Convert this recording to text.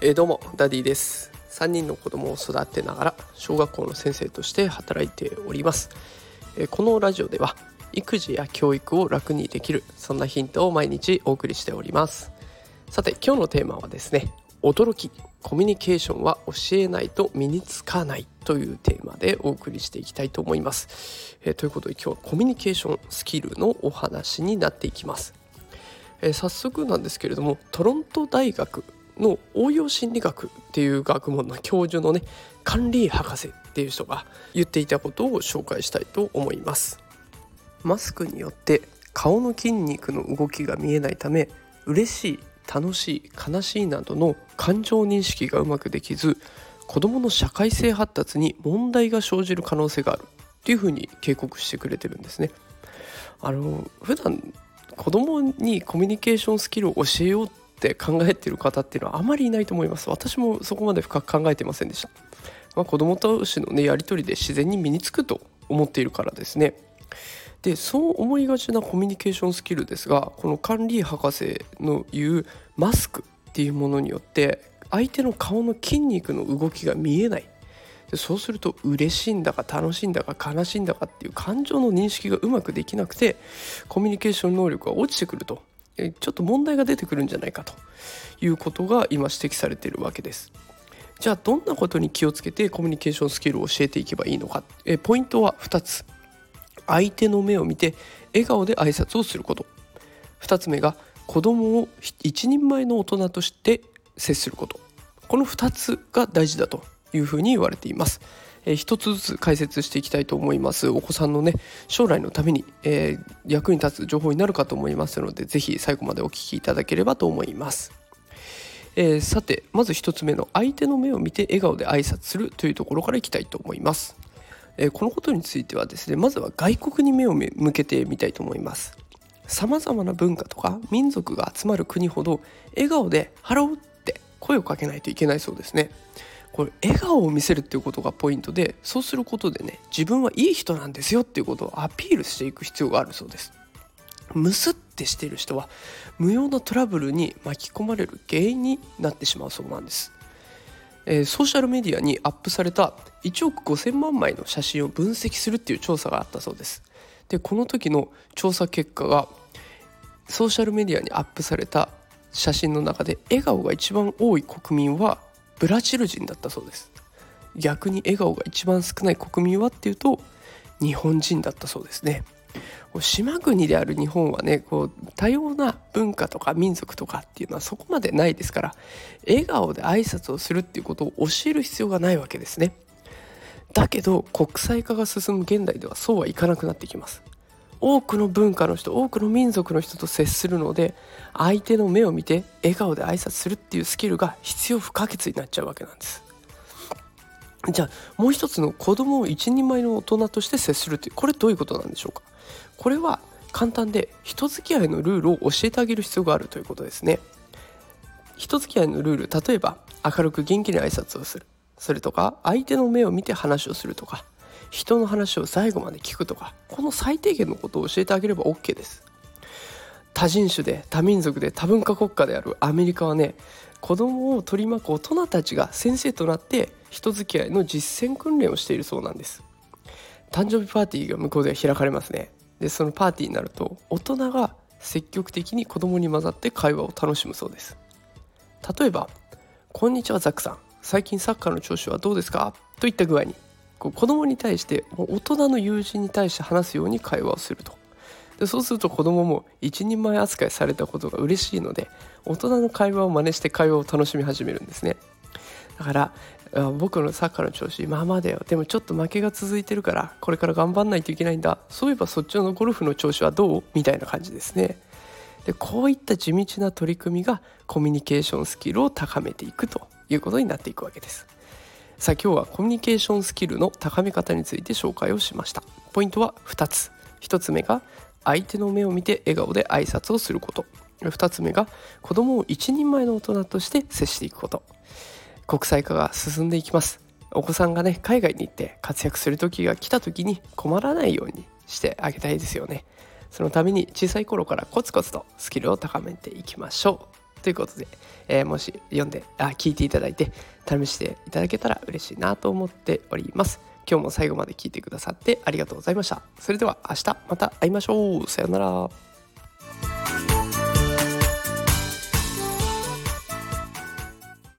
えー、どうもダディです。3人の子供を育てながら小学校の先生として働いております、えー、このラジオでは育児や教育を楽にできるそんなヒントを毎日お送りしております。さて今日のテーマはですね驚きコミュニケーションは教えないと身につかないというテーマでお送りしていきたいと思います、えー、ということで今日はコミュニケーションスキルのお話になっていきます、えー、早速なんですけれどもトロント大学の応用心理学っていう学問の教授のね管理博士っていう人が言っていたことを紹介したいと思いますマスクによって顔の筋肉の動きが見えないため嬉しい楽しい悲しいなどの感情認識がうまくできず子どもの社会性発達に問題が生じる可能性があるっていうふうに警告してくれてるんですね。あの普段子供にコミュニケーションスキルを教えようって考えてる方っていうのはあまりいないと思います。私もそこまで深く考えてませんでした、まあ、子供同士のねやり取りで自然に身につくと思っているからですね。でそう思いがちなコミュニケーションスキルですがこの管理博士の言うマスクっていうものによって相手の顔の筋肉の動きが見えない。でそうすると嬉しいんだか楽しいんだか悲しいんだかっていう感情の認識がうまくできなくてコミュニケーション能力が落ちてくるとちょっと問題が出てくるんじゃないかということが今指摘されているわけです。じゃあどんなことに気をつけてコミュニケーションスキルを教えていけばいいのか。えポイントは2つ。相手の目を見て笑顔で挨拶をすること。2つ目が子供を一人前の大人として接すること。この2つが大事だと。いうふうに言われています。えー、一つずつ解説していきたいと思いますお子さんのね将来のために、えー、役に立つ情報になるかと思いますので是非最後までお聞きいただければと思います。えー、さてまず1つ目の相手の目を見て笑顔で挨拶するというところからいきたいと思います、えー、このことについてはですねまずは外国に目を向けてみたいと思いますさまざまな文化とか民族が集まる国ほど笑顔で「ハロー」って声をかけないといけないそうですねこれ笑顔を見せるっていうことがポイントでそうすることでね自分はいい人なんですよっていうことをアピールしていく必要があるそうです。ムスってしている人は無用なトラブルに巻き込まれる原因になってしまうそうなんです、えー、ソーシャルメディアにアップされた1億5000万枚の写真を分析するっていう調査があったそうです。でこの時の調査結果がソーシャルメディアにアップされた写真の中で笑顔が一番多い国民はブラジル人だったそうです。逆に笑顔が一番少ない国民はっていうと日本人だったそうですね。島国である日本はねこう多様な文化とか民族とかっていうのはそこまでないですから笑顔で挨拶をするっていうことを教える必要がないわけですね。だけど国際化が進む現代ではそうはいかなくなってきます。多くの文化の人多くの民族の人と接するので相手の目を見て笑顔で挨拶するっていうスキルが必要不可欠になっちゃうわけなんです。じゃあもう一つの子供を一人前の大人として接するってこれどういうことなんでしょうか？これは簡単で人付き合いのルールを教えてあげる必要があるということですね。人付き合いのルール例えば明るく元気に挨拶をする。それとか相手の目を見て話をするとか。人の話を最後まで聞くとかこの最低限のことを教えてあげれば OK です。多人種で多民族で多文化国家であるアメリカはね子供を取り巻く大人たちが先生となって人付き合いの実践訓練をしているそうなんです。誕生日パーティーが向こうで開かれますね。でそのパーティーになると大人が積極的に子供に混ざって会話を楽しむそうです。例えば「こんにちはザックさん。最近サッカーの調子はどうですか?」といった具合にこう子供に対して大人の友人に対して話すように会話をすると。でそうすると子供も一人前扱いされたことが嬉しいので大人の会話を真似して会話を楽しみ始めるんですね。だから僕のサッカーの調子まあまあだよ。でもちょっと負けが続いてるからこれから頑張んないといけないんだ。そういえばそっちのゴルフの調子はどう？みたいな感じですね。でこういった地道な取り組みがコミュニケーションスキルを高めていくということになっていくわけです。さあ今日はコミュニケーションスキルの高め方について紹介をしました。ポイントは2つ。1つ目が相手の目を見て笑顔で挨拶をすること。2つ目が子供を一人前の大人として接していくこと。国際化が進んでいきます。お子さんがね海外に行って活躍する時が来た時に困らないようにしてあげたいですよね。そのために小さい頃からコツコツとスキルを高めていきましょう。ということで、えー、もし読んであ聞いていただいて試していただけたら嬉しいなと思っております。今日も最後まで聞いてくださってありがとうございました。それでは明日また会いましょう。さようなら。